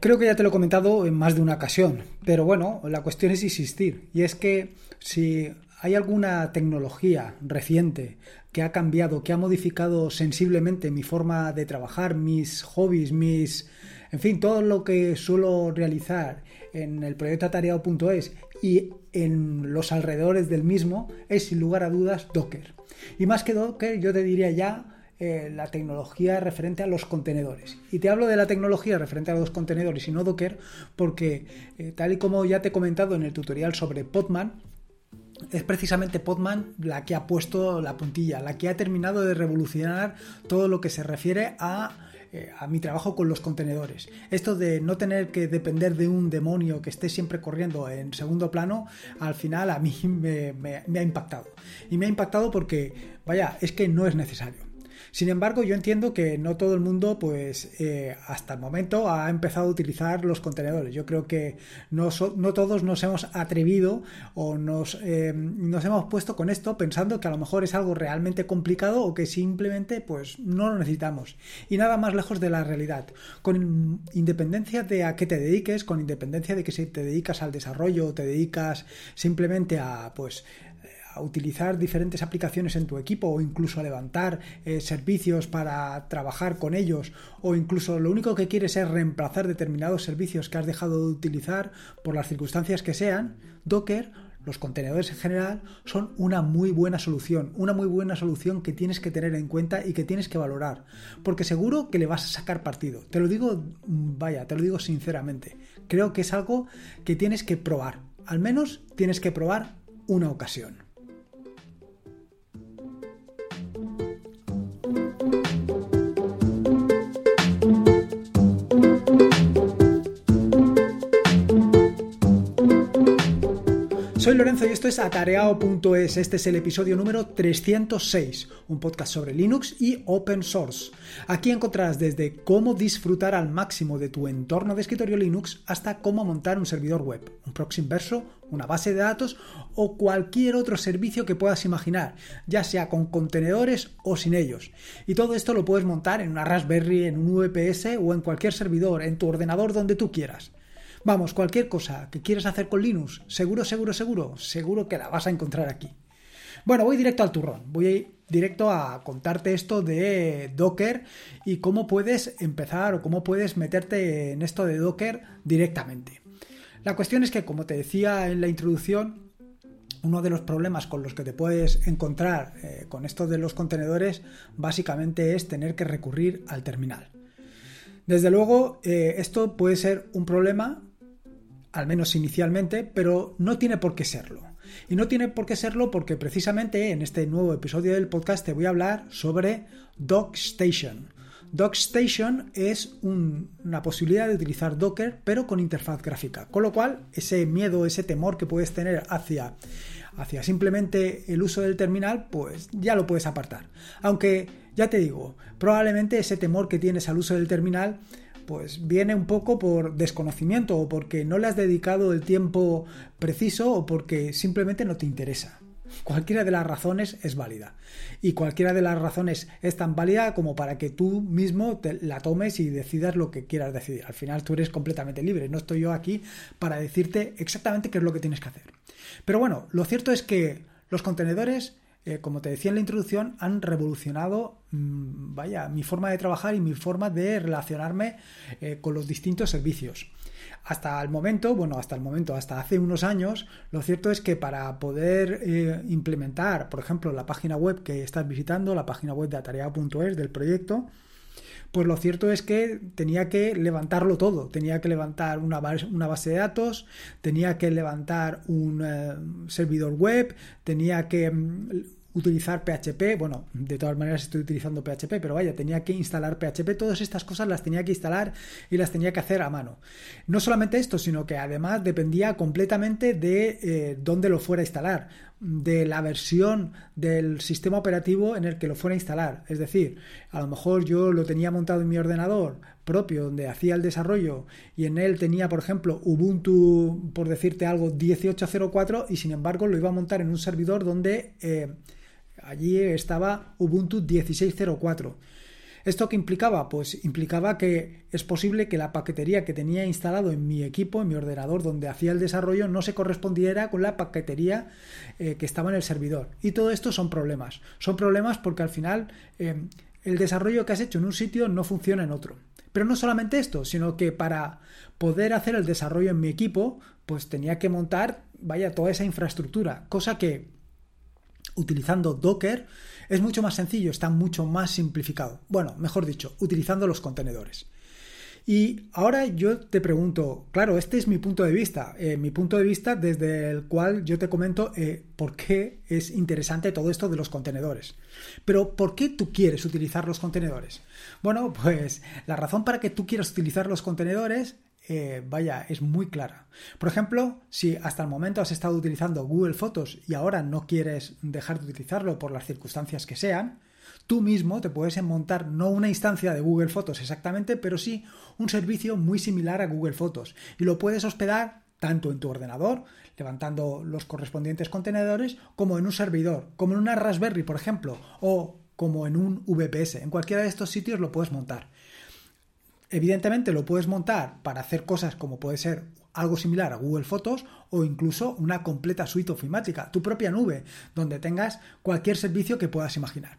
Creo que ya te lo he comentado en más de una ocasión, pero bueno, la cuestión es insistir. Y es que si hay alguna tecnología reciente que ha cambiado, que ha modificado sensiblemente mi forma de trabajar, mis hobbies, mis... En fin, todo lo que suelo realizar en el proyecto atareado.es y en los alrededores del mismo es sin lugar a dudas Docker. Y más que Docker, yo te diría ya eh, la tecnología referente a los contenedores. Y te hablo de la tecnología referente a los contenedores y no Docker porque, eh, tal y como ya te he comentado en el tutorial sobre Podman, es precisamente Podman la que ha puesto la puntilla, la que ha terminado de revolucionar todo lo que se refiere a eh, a mi trabajo con los contenedores. Esto de no tener que depender de un demonio que esté siempre corriendo en segundo plano, al final a mí me ha impactado. Y me ha impactado porque, vaya, es que no es necesario. Sin embargo, yo entiendo que no todo el mundo, pues eh, hasta el momento, ha empezado a utilizar los contenedores. Yo creo que no, todos nos hemos atrevido o nos, eh, nos hemos puesto con esto pensando que a lo mejor es algo realmente complicado o que simplemente pues no lo necesitamos. Y nada más lejos de la realidad. Con independencia de a qué te dediques, con independencia de que si te dedicas al desarrollo o te dedicas simplemente a pues a utilizar diferentes aplicaciones en tu equipo o incluso a levantar eh, servicios para trabajar con ellos o incluso lo único que quieres es reemplazar determinados servicios que has dejado de utilizar por las circunstancias que sean, Docker los contenedores en general son una muy buena solución, una muy buena solución que tienes que tener en cuenta y que tienes que valorar, porque seguro que le vas a sacar partido. Te lo digo, vaya, te lo digo sinceramente. Creo que es algo que tienes que probar, al menos tienes que probar una ocasión. Soy Lorenzo y esto es atareao.es. Este es el episodio número 306, un podcast sobre Linux y open source. Aquí encontrarás desde cómo disfrutar al máximo de tu entorno de escritorio Linux hasta cómo montar un servidor web, un proxy inverso, una base de datos o cualquier otro servicio que puedas imaginar, ya sea con contenedores o sin ellos. Y todo esto lo puedes montar en una Raspberry, en un VPS o en cualquier servidor, en tu ordenador donde tú quieras. Vamos, cualquier cosa que quieras hacer con Linux, seguro, seguro, seguro, seguro que la vas a encontrar aquí. Bueno, voy directo al turrón, voy directo a contarte esto de Docker y cómo puedes empezar o cómo puedes meterte en esto de Docker directamente. La cuestión es que, como te decía en la introducción, uno de los problemas con los que te puedes encontrar eh, con esto de los contenedores básicamente es tener que recurrir al terminal. Desde luego, eh, esto puede ser un problema al menos inicialmente, pero no tiene por qué serlo. Y no tiene por qué serlo porque precisamente en este nuevo episodio del podcast te voy a hablar sobre DocStation. DocStation es una posibilidad de utilizar Docker pero con interfaz gráfica, con lo cual ese miedo, ese temor que puedes tener hacia, hacia simplemente el uso del terminal, pues ya lo puedes apartar. Aunque ya te digo, probablemente ese temor que tienes al uso del terminal pues viene un poco por desconocimiento o porque no le has dedicado el tiempo preciso o porque simplemente no te interesa. Cualquiera de las razones es válida. Y cualquiera de las razones es tan válida como para que tú mismo la tomes y decidas lo que quieras decidir. Al final tú eres completamente libre. No estoy yo aquí para decirte exactamente qué es lo que tienes que hacer. Pero bueno, lo cierto es que los contenedores eh, como te decía en la introducción, han revolucionado, mm, vaya, mi forma de trabajar y mi forma de relacionarme eh, con los distintos servicios. Hasta el momento, bueno, hasta el momento, hasta hace unos años, lo cierto es que para poder eh, implementar, por ejemplo, la página web que estás visitando, la página web de atareado.es del proyecto, pues lo cierto es que tenía que levantarlo todo. Tenía que levantar una base, de datos, tenía que levantar un eh, servidor web, tenía que mm, utilizar PHP, bueno, de todas maneras estoy utilizando PHP, pero vaya, tenía que instalar PHP, todas estas cosas las tenía que instalar y las tenía que hacer a mano. No solamente esto, sino que además dependía completamente de eh, dónde lo fuera a instalar, de la versión del sistema operativo en el que lo fuera a instalar. Es decir, a lo mejor yo lo tenía montado en mi ordenador propio donde hacía el desarrollo y en él tenía, por ejemplo, Ubuntu, por decirte algo, 18.04 y sin embargo lo iba a montar en un servidor donde... Eh, allí estaba Ubuntu 16.04. ¿Esto qué implicaba? Pues implicaba que es posible que la paquetería que tenía instalado en mi equipo, en mi ordenador donde hacía el desarrollo, no se correspondiera con la paquetería eh, que estaba en el servidor. Y todo esto son problemas. Son problemas porque al final eh, el desarrollo que has hecho en un sitio no funciona en otro. Pero no solamente esto, sino que para poder hacer el desarrollo en mi equipo, pues tenía que montar, vaya, toda esa infraestructura, cosa que utilizando Docker es mucho más sencillo, está mucho más simplificado. Bueno, mejor dicho, utilizando los contenedores. Y ahora yo te pregunto, claro, este es mi punto de vista, eh, mi punto de vista desde el cual yo te comento eh, por qué es interesante todo esto de los contenedores. Pero ¿por qué tú quieres utilizar los contenedores? Bueno, pues la razón para que tú quieras utilizar los contenedores eh, vaya, es muy clara. Por ejemplo, si hasta el momento has estado utilizando Google Fotos y ahora no quieres dejar de utilizarlo por las circunstancias que sean, tú mismo te puedes montar no una instancia de Google Fotos exactamente, pero sí un servicio muy similar a Google Fotos y lo puedes hospedar tanto en tu ordenador, levantando los correspondientes contenedores, como en un servidor, como en una Raspberry, por ejemplo, o como en un VPS. En cualquiera de estos sitios lo puedes montar. Evidentemente lo puedes montar para hacer cosas como puede ser algo similar a Google Fotos o incluso una completa suite ofimática, tu propia nube, donde tengas cualquier servicio que puedas imaginar.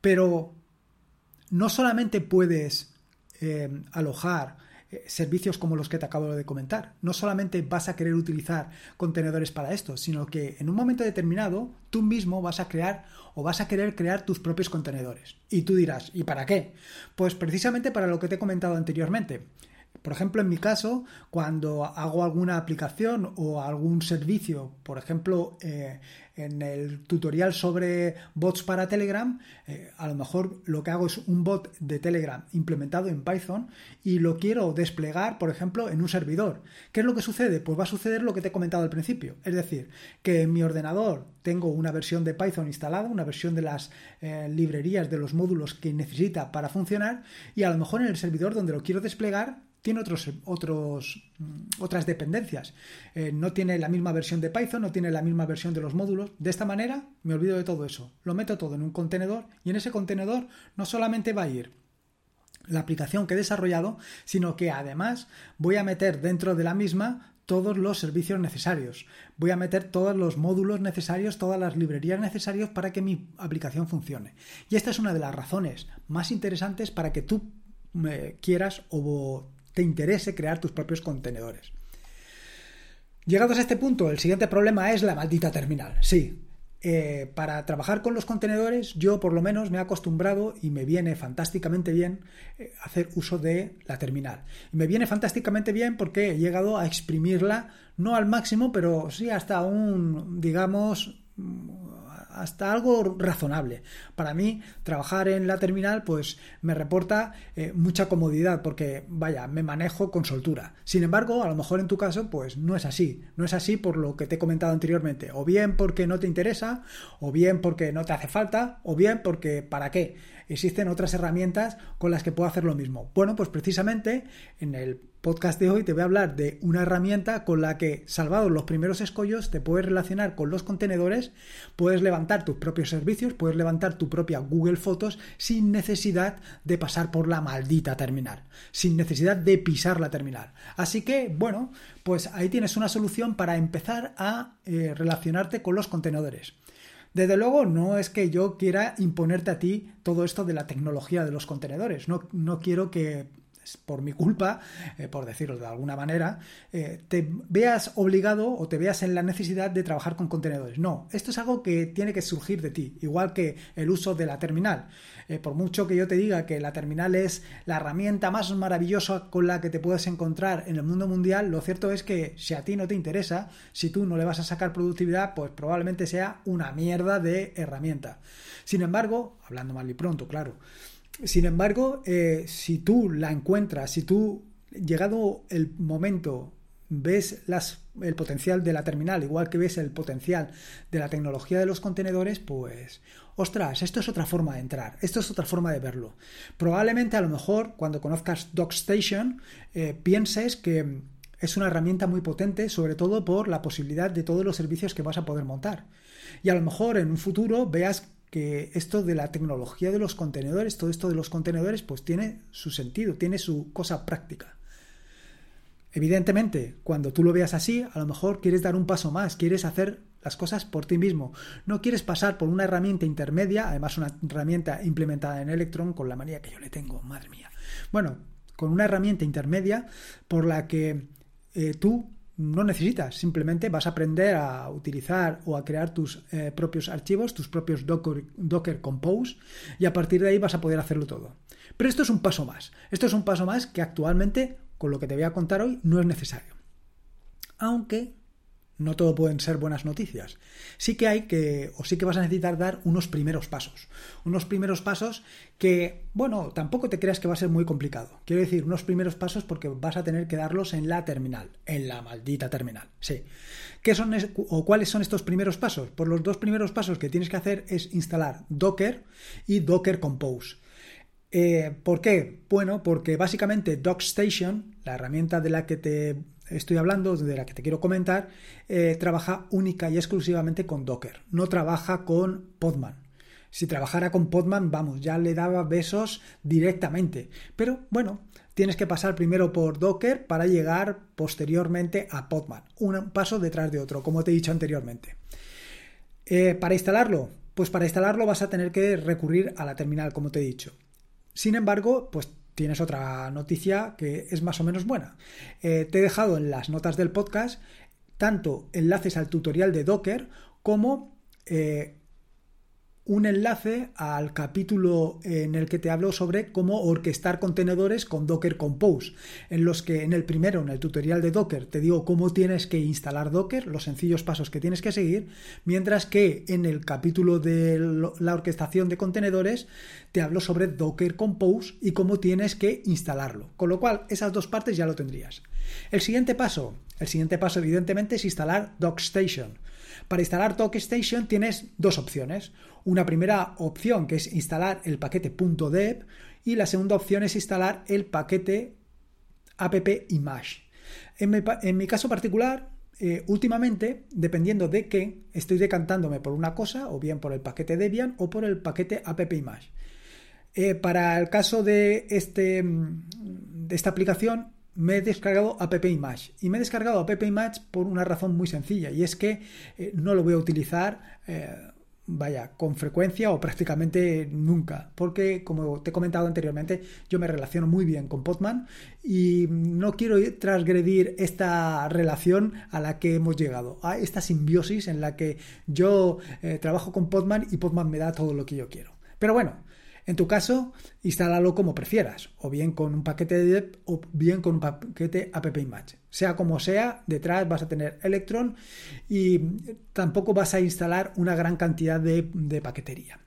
Pero no solamente puedes eh, alojar servicios como los que te acabo de comentar. No solamente vas a querer utilizar contenedores para esto, sino que en un momento determinado tú mismo vas a crear o vas a querer crear tus propios contenedores. Y tú dirás, ¿y para qué? Pues precisamente para lo que te he comentado anteriormente. Por ejemplo, en mi caso, cuando hago alguna aplicación o algún servicio, por ejemplo, eh, en el tutorial sobre bots para Telegram, eh, a lo mejor lo que hago es un bot de Telegram implementado en Python y lo quiero desplegar, por ejemplo, en un servidor. ¿Qué es lo que sucede? Pues va a suceder lo que te he comentado al principio. Es decir, que en mi ordenador tengo una versión de Python instalada, una versión de las eh, librerías, de los módulos que necesita para funcionar y a lo mejor en el servidor donde lo quiero desplegar tiene otros, otros, mm, otras dependencias. Eh, no tiene la misma versión de Python, no tiene la misma versión de los módulos. De esta manera me olvido de todo eso. Lo meto todo en un contenedor y en ese contenedor no solamente va a ir la aplicación que he desarrollado, sino que además voy a meter dentro de la misma todos los servicios necesarios. Voy a meter todos los módulos necesarios, todas las librerías necesarias para que mi aplicación funcione. Y esta es una de las razones más interesantes para que tú me quieras o te interese crear tus propios contenedores. Llegados a este punto, el siguiente problema es la maldita terminal. Sí, eh, para trabajar con los contenedores, yo por lo menos me he acostumbrado y me viene fantásticamente bien eh, hacer uso de la terminal. Y me viene fantásticamente bien porque he llegado a exprimirla, no al máximo, pero sí hasta un, digamos, hasta algo razonable. Para mí, trabajar en la terminal, pues me reporta eh, mucha comodidad, porque vaya, me manejo con soltura. Sin embargo, a lo mejor en tu caso, pues no es así. No es así por lo que te he comentado anteriormente. O bien porque no te interesa, o bien porque no te hace falta, o bien porque ¿para qué? Existen otras herramientas con las que puedo hacer lo mismo. Bueno, pues precisamente en el podcast de hoy te voy a hablar de una herramienta con la que, salvados los primeros escollos, te puedes relacionar con los contenedores, puedes levantar tus propios servicios, puedes levantar tu propia Google Fotos sin necesidad de pasar por la maldita terminal, sin necesidad de pisar la terminal. Así que, bueno, pues ahí tienes una solución para empezar a eh, relacionarte con los contenedores. Desde luego, no es que yo quiera imponerte a ti todo esto de la tecnología de los contenedores. No, no quiero que por mi culpa, eh, por decirlo de alguna manera, eh, te veas obligado o te veas en la necesidad de trabajar con contenedores. No, esto es algo que tiene que surgir de ti, igual que el uso de la terminal. Eh, por mucho que yo te diga que la terminal es la herramienta más maravillosa con la que te puedes encontrar en el mundo mundial, lo cierto es que si a ti no te interesa, si tú no le vas a sacar productividad, pues probablemente sea una mierda de herramienta. Sin embargo, hablando mal y pronto, claro, sin embargo, eh, si tú la encuentras, si tú, llegado el momento, ves el potencial de la terminal, igual que ves el potencial de la tecnología de los contenedores, pues, ostras, esto es otra forma de entrar, esto es otra forma de verlo. Probablemente a lo mejor cuando conozcas DocStation eh, pienses que es una herramienta muy potente, sobre todo por la posibilidad de todos los servicios que vas a poder montar. Y a lo mejor en un futuro veas que esto de la tecnología de los contenedores, todo esto de los contenedores, pues tiene su sentido, tiene su cosa práctica. Evidentemente, cuando tú lo veas así, a lo mejor quieres dar un paso más, quieres hacer las cosas por ti mismo. No quieres pasar por una herramienta intermedia, además una herramienta implementada en Electron con la manía que yo le tengo, madre mía. Bueno, con una herramienta intermedia por la que eh, tú no necesitas, simplemente vas a aprender a utilizar o a crear tus eh, propios archivos, tus propios Docker, Docker Compose y a partir de ahí vas a poder hacerlo todo. Pero esto es un paso más. Esto es un paso más que actualmente, con lo que te voy a contar hoy, no es necesario. Aunque no todo pueden ser buenas noticias. Sí que hay que, o sí que vas a necesitar dar unos primeros pasos. Unos primeros pasos que, bueno, tampoco te creas que va a ser muy complicado. Quiero decir, unos primeros pasos porque vas a tener que darlos en la terminal, en la maldita terminal. Sí. ¿Qué son o cuáles son estos primeros pasos? Pues los dos primeros pasos que tienes que hacer es instalar Docker y Docker Compose. Eh, ¿Por qué? Bueno, porque básicamente DocStation, la herramienta de la que te estoy hablando, de la que te quiero comentar, eh, trabaja única y exclusivamente con Docker. No trabaja con Podman. Si trabajara con Podman, vamos, ya le daba besos directamente. Pero bueno, tienes que pasar primero por Docker para llegar posteriormente a Podman. Un paso detrás de otro, como te he dicho anteriormente. Eh, para instalarlo, pues para instalarlo vas a tener que recurrir a la terminal, como te he dicho. Sin embargo, pues tienes otra noticia que es más o menos buena. Eh, te he dejado en las notas del podcast tanto enlaces al tutorial de Docker como eh, un enlace al capítulo en el que te hablo sobre cómo orquestar contenedores con Docker Compose, en los que en el primero, en el tutorial de Docker, te digo cómo tienes que instalar Docker, los sencillos pasos que tienes que seguir, mientras que en el capítulo de la orquestación de contenedores te hablo sobre Docker Compose y cómo tienes que instalarlo. Con lo cual, esas dos partes ya lo tendrías. El siguiente paso, el siguiente paso evidentemente es instalar DocStation. Para instalar DocStation tienes dos opciones. Una primera opción que es instalar el paquete .deb y la segunda opción es instalar el paquete app-image. En mi, caso particular, eh, últimamente, dependiendo de qué, estoy decantándome por una cosa, o bien por el paquete Debian o por el paquete app-image. Eh, para el caso de, este, de esta aplicación, me he descargado app image. Y me he descargado app image por una razón muy sencilla y es que eh, no lo voy a utilizar eh, vaya con frecuencia o prácticamente nunca. Porque como te he comentado anteriormente yo me relaciono muy bien con Podman y no quiero transgredir esta relación a la que hemos llegado a esta simbiosis en la que yo eh, trabajo con Podman y Podman me da todo lo que yo quiero. Pero bueno en tu caso, instálalo como prefieras, o bien con un paquete de DEP o bien con un paquete app-image. Sea como sea, detrás vas a tener Electron y tampoco vas a instalar una gran cantidad de, paquetería.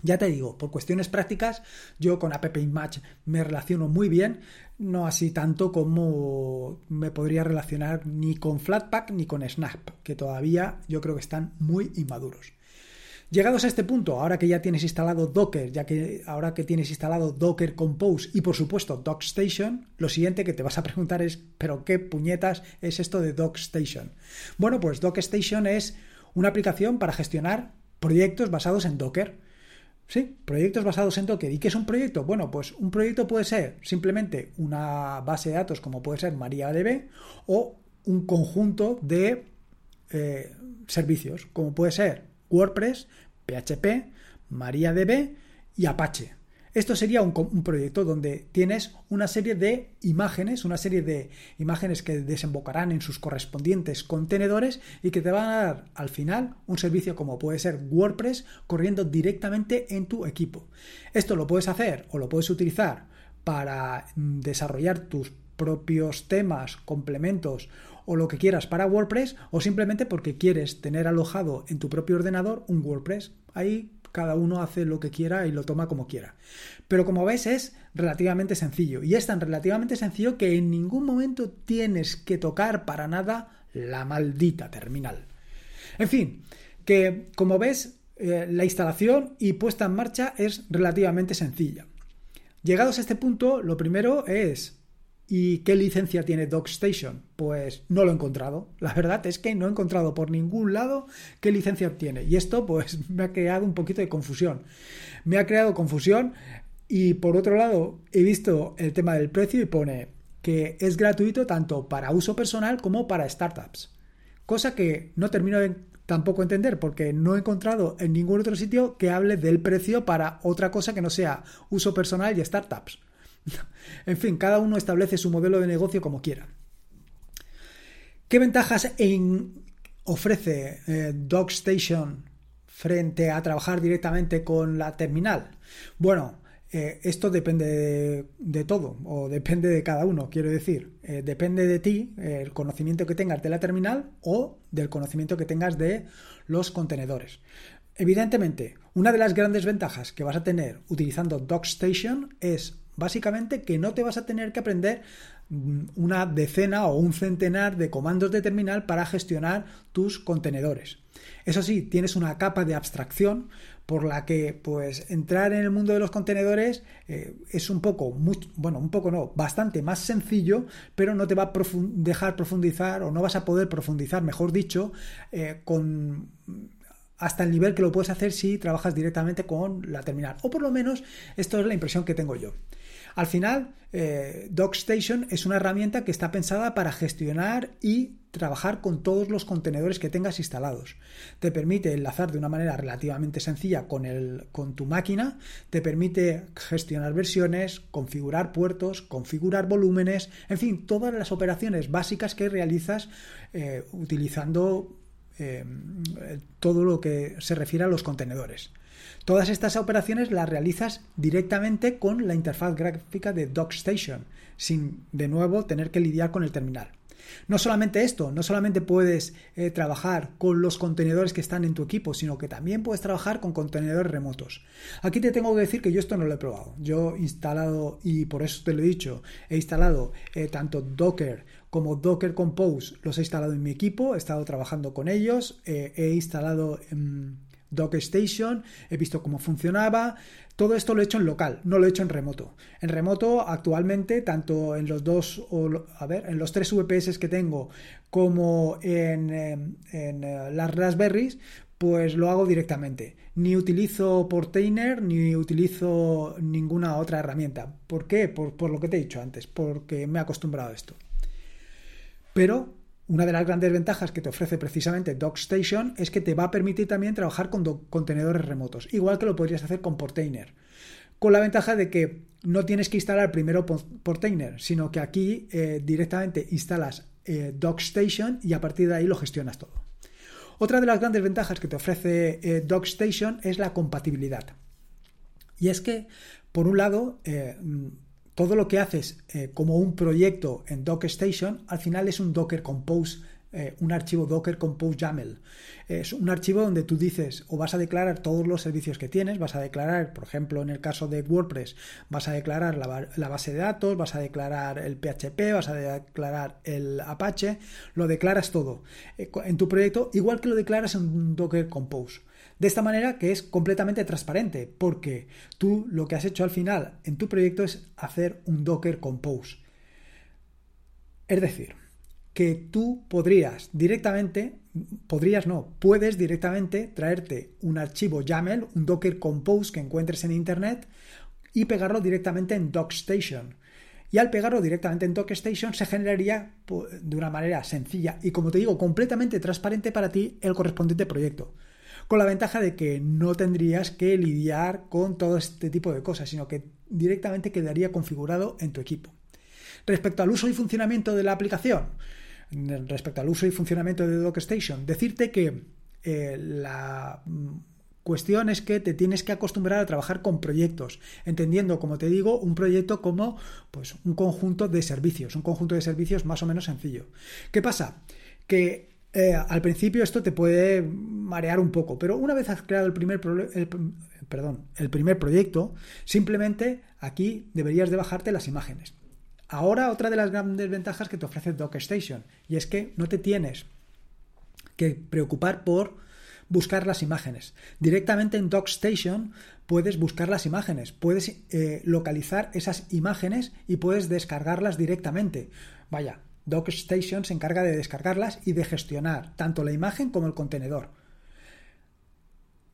Ya te digo, por cuestiones prácticas, yo con app-image me relaciono muy bien, no así tanto como me podría relacionar ni con Flatpak ni con Snap, que todavía yo creo que están muy inmaduros. Llegados a este punto, ahora que ya tienes instalado Docker, ya que ahora que tienes instalado Docker Compose y por supuesto DocStation, lo siguiente que te vas a preguntar es, ¿pero qué puñetas es esto de DocStation? Bueno, pues DocStation es una aplicación para gestionar proyectos basados en Docker. Sí, proyectos basados en Docker. ¿Y qué es un proyecto? Bueno, pues un proyecto puede ser simplemente una base de datos como puede ser MariaDB o un conjunto de eh, servicios como puede ser WordPress, PHP, MariaDB y Apache. Esto sería un, proyecto donde tienes una serie de imágenes, una serie de imágenes que desembocarán en sus correspondientes contenedores y que te van a dar al final un servicio como puede ser WordPress corriendo directamente en tu equipo. Esto lo puedes hacer o lo puedes utilizar para mm, desarrollar tus propios temas, complementos o lo que quieras para WordPress o simplemente porque quieres tener alojado en tu propio ordenador un WordPress. Ahí cada uno hace lo que quiera y lo toma como quiera. Pero como ves es relativamente sencillo y es tan relativamente sencillo que en ningún momento tienes que tocar para nada la maldita terminal. En fin, que como ves eh, la instalación y puesta en marcha es relativamente sencilla. Llegados a este punto, lo primero es ¿Y qué licencia tiene DocStation? Pues no lo he encontrado. La verdad es que no he encontrado por ningún lado qué licencia tiene. Y esto pues me ha creado un poquito de confusión. Me ha creado confusión y por otro lado he visto el tema del precio y pone que es gratuito tanto para uso personal como para startups. Cosa que no termino de tampoco entender porque no he encontrado en ningún otro sitio que hable del precio para otra cosa que no sea uso personal y startups. En fin, cada uno establece su modelo de negocio como quiera. ¿Qué ventajas ofrece eh, DocStation frente a trabajar directamente con la terminal? Bueno, eh, esto depende de, todo, o depende de cada uno, quiero decir. Eh, depende de ti, el conocimiento que tengas de la terminal o del conocimiento que tengas de los contenedores. Evidentemente, una de las grandes ventajas que vas a tener utilizando DocStation es Básicamente que no te vas a tener que aprender mm, una decena o un centenar de comandos de terminal para gestionar tus contenedores. Eso sí, tienes una capa de abstracción por la que pues entrar en el mundo de los contenedores eh, es un poco, bueno, un poco no, bastante más sencillo, pero no te va a dejar profundizar o no vas a poder profundizar, mejor dicho, eh, con hasta el nivel que lo puedes hacer si trabajas directamente con la terminal. O por lo menos esto es la impresión que tengo yo. Al final, eh, DocStation es una herramienta que está pensada para gestionar y trabajar con todos los contenedores que tengas instalados. Te permite enlazar de una manera relativamente sencilla con, tu máquina, te permite gestionar versiones, configurar puertos, configurar volúmenes, en fin, todas las operaciones básicas que realizas eh, utilizando eh, todo lo que se refiere a los contenedores. Todas estas operaciones las realizas directamente con la interfaz gráfica de DocStation, sin de nuevo tener que lidiar con el terminal. No solamente esto, no solamente puedes eh, trabajar con los contenedores que están en tu equipo, sino que también puedes trabajar con contenedores remotos. Aquí te tengo que decir que yo esto no lo he probado. Yo he instalado, y por eso te lo he dicho, he instalado eh, tanto Docker como Docker Compose, los he instalado en mi equipo, he estado trabajando con ellos, eh, he instalado... DocStation, he visto cómo funcionaba. Todo esto lo he hecho en local, no lo he hecho en remoto. En remoto, actualmente, tanto en los dos, o, a ver, en los tres VPS que tengo, como en, em, en, eh, las Raspberries, pues lo hago directamente. Ni utilizo Portainer ni utilizo ninguna otra herramienta. ¿Por qué? Por, por lo que te he dicho antes, porque me he acostumbrado a esto. Pero una de las grandes ventajas que te ofrece precisamente DocStation es que te va a permitir también trabajar con contenedores remotos, igual que lo podrías hacer con Portainer. Con la ventaja de que no tienes que instalar primero Portainer, sino que aquí eh, directamente instalas eh, DocStation y a partir de ahí lo gestionas todo. Otra de las grandes ventajas que te ofrece eh, DocStation es la compatibilidad. Y es que, por un lado, todo lo que haces eh, como un proyecto en DocStation, al final es un Docker Compose, eh, un archivo Docker Compose YAML. Es un archivo donde tú dices o vas a declarar todos los servicios que tienes, vas a declarar, por ejemplo, en el caso de WordPress, vas a declarar la, base de datos, vas a declarar el PHP, vas a declarar el Apache, lo declaras todo eh, en tu proyecto, igual que lo declaras en un Docker Compose. De esta manera que es completamente transparente, porque tú lo que has hecho al final en tu proyecto es hacer un Docker Compose. Es decir, que tú podrías directamente, podrías no, puedes directamente traerte un archivo YAML, un Docker Compose que encuentres en Internet y pegarlo directamente en DocStation. Y al pegarlo directamente en DocStation se generaría de una manera sencilla y, como te digo, completamente transparente para ti el correspondiente proyecto con la ventaja de que no tendrías que lidiar con todo este tipo de cosas, sino que directamente quedaría configurado en tu equipo. Respecto al uso y funcionamiento de la aplicación, respecto al uso y funcionamiento de DocStation, decirte que eh, la cuestión es que te tienes que acostumbrar a trabajar con proyectos, entendiendo, como te digo, un proyecto como pues, un conjunto de servicios, un conjunto de servicios más o menos sencillo. ¿Qué pasa? Que eh, al principio esto te puede marear un poco, pero una vez has creado el primer, perdón, el primer proyecto, simplemente aquí deberías de bajarte las imágenes. Ahora otra de las grandes ventajas que te ofrece DocStation y es que no te tienes que preocupar por buscar las imágenes. Directamente en DocStation puedes buscar las imágenes, puedes eh, localizar esas imágenes y puedes descargarlas directamente. Vaya, DocStation se encarga de descargarlas y de gestionar tanto la imagen como el contenedor.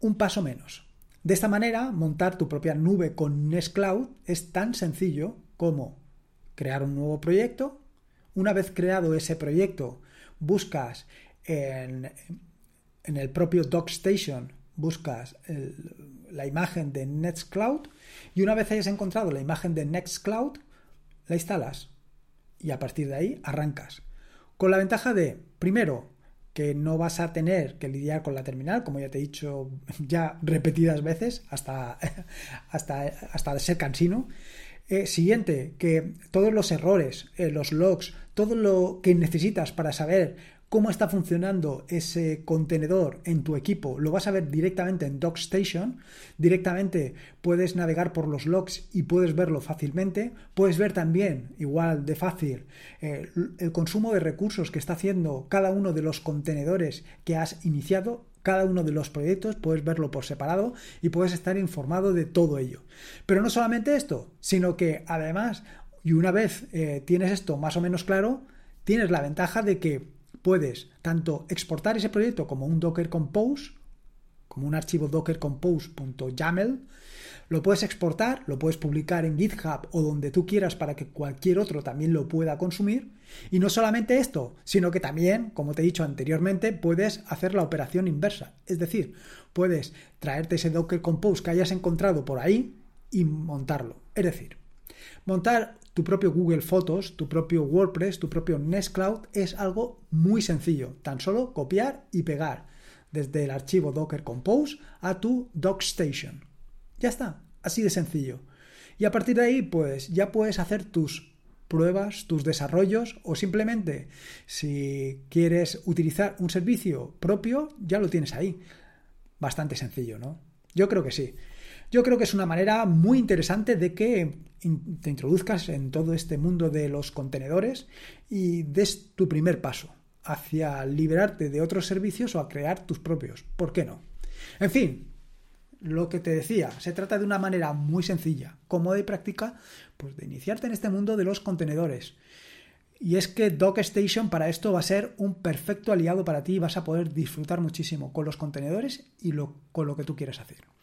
Un paso menos. De esta manera, montar tu propia nube con Nextcloud es tan sencillo como crear un nuevo proyecto. Una vez creado ese proyecto, buscas en, el propio DocStation, buscas la imagen de Nextcloud y una vez hayas encontrado la imagen de Nextcloud, la instalas y a partir de ahí arrancas. Con la ventaja de, primero, que no vas a tener que lidiar con la terminal, como ya te he dicho ya repetidas veces, hasta, hasta, hasta ser cansino. Eh, siguiente, que todos los errores, eh, los logs, todo lo que necesitas para saber cómo está funcionando ese contenedor en tu equipo, lo vas a ver directamente en DocStation. Directamente puedes navegar por los logs y puedes verlo fácilmente. Puedes ver también, igual de fácil, eh, el consumo de recursos que está haciendo cada uno de los contenedores que has iniciado cada uno de los proyectos, puedes verlo por separado y puedes estar informado de todo ello. Pero no solamente esto, sino que además, y una vez eh, tienes esto más o menos claro, tienes la ventaja de que puedes tanto exportar ese proyecto como un Docker Compose, como un archivo docker compose.yaml, lo puedes exportar, lo puedes publicar en GitHub o donde tú quieras para que cualquier otro también lo pueda consumir. Y no solamente esto, sino que también, como te he dicho anteriormente, puedes hacer la operación inversa. Es decir, puedes traerte ese Docker Compose que hayas encontrado por ahí y montarlo. Es decir, montar tu propio Google Fotos, tu propio WordPress, tu propio Nextcloud es algo muy sencillo. Tan solo copiar y pegar desde el archivo Docker Compose a tu DocStation. Ya está, así de sencillo. Y a partir de ahí, pues ya puedes hacer tus pruebas, tus desarrollos o simplemente si quieres utilizar un servicio propio, ya lo tienes ahí. Bastante sencillo, ¿no? Yo creo que sí. Yo creo que es una manera muy interesante de que te introduzcas en todo este mundo de los contenedores y des tu primer paso hacia liberarte de otros servicios o a crear tus propios. ¿Por qué no? En fin, lo que te decía, se trata de una manera muy sencilla, cómoda y práctica, pues de iniciarte en este mundo de los contenedores. Y es que DocStation para esto va a ser un perfecto aliado para ti y vas a poder disfrutar muchísimo con los contenedores y con lo que tú quieres hacer.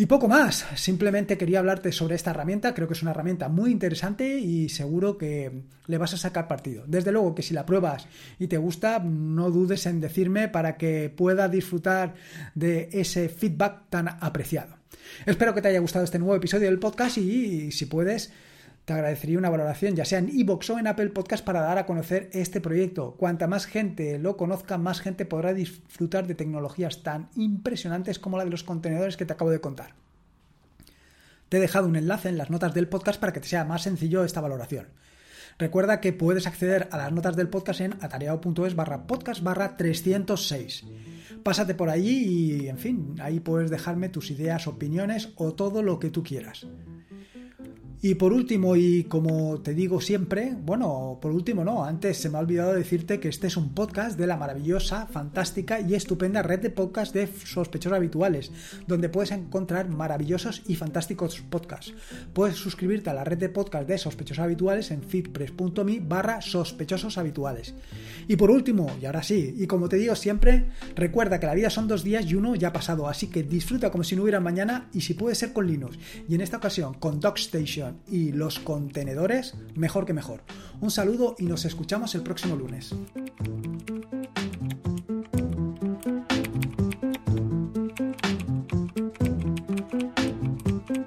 Y poco más, simplemente quería hablarte sobre esta herramienta, creo que es una herramienta muy interesante y seguro que le vas a sacar partido. Desde luego que si la pruebas y te gusta, no dudes en decirme para que pueda disfrutar de ese feedback tan apreciado. Espero que te haya gustado este nuevo episodio del podcast y si puedes te agradecería una valoración, ya sea en iVoox o en Apple Podcast, para dar a conocer este proyecto. Cuanta más gente lo conozca, más gente podrá disfrutar de tecnologías tan impresionantes como la de los contenedores que te acabo de contar. Te he dejado un enlace en las notas del podcast para que te sea más sencillo esta valoración. Recuerda que puedes acceder a las notas del podcast en atareado.es barra podcast barra 306. Pásate por allí y, en fin, ahí puedes dejarme tus ideas, opiniones o todo lo que tú quieras. Y por último, y como te digo siempre, bueno, por último no, antes se me ha olvidado decirte que este es un podcast de la maravillosa, fantástica y estupenda red de podcasts de sospechosos habituales, donde puedes encontrar maravillosos y fantásticos podcasts. Puedes suscribirte a la red de podcasts de sospechosos habituales en feedpress.me barra sospechosos habituales. Y por último, y ahora sí, y como te digo siempre, recuerda que la vida son dos días y uno ya ha pasado, así que disfruta como si no hubiera mañana y si puede ser con Linux. Y en esta ocasión con DocStation y los contenedores, mejor que mejor. Un saludo y nos escuchamos el próximo lunes.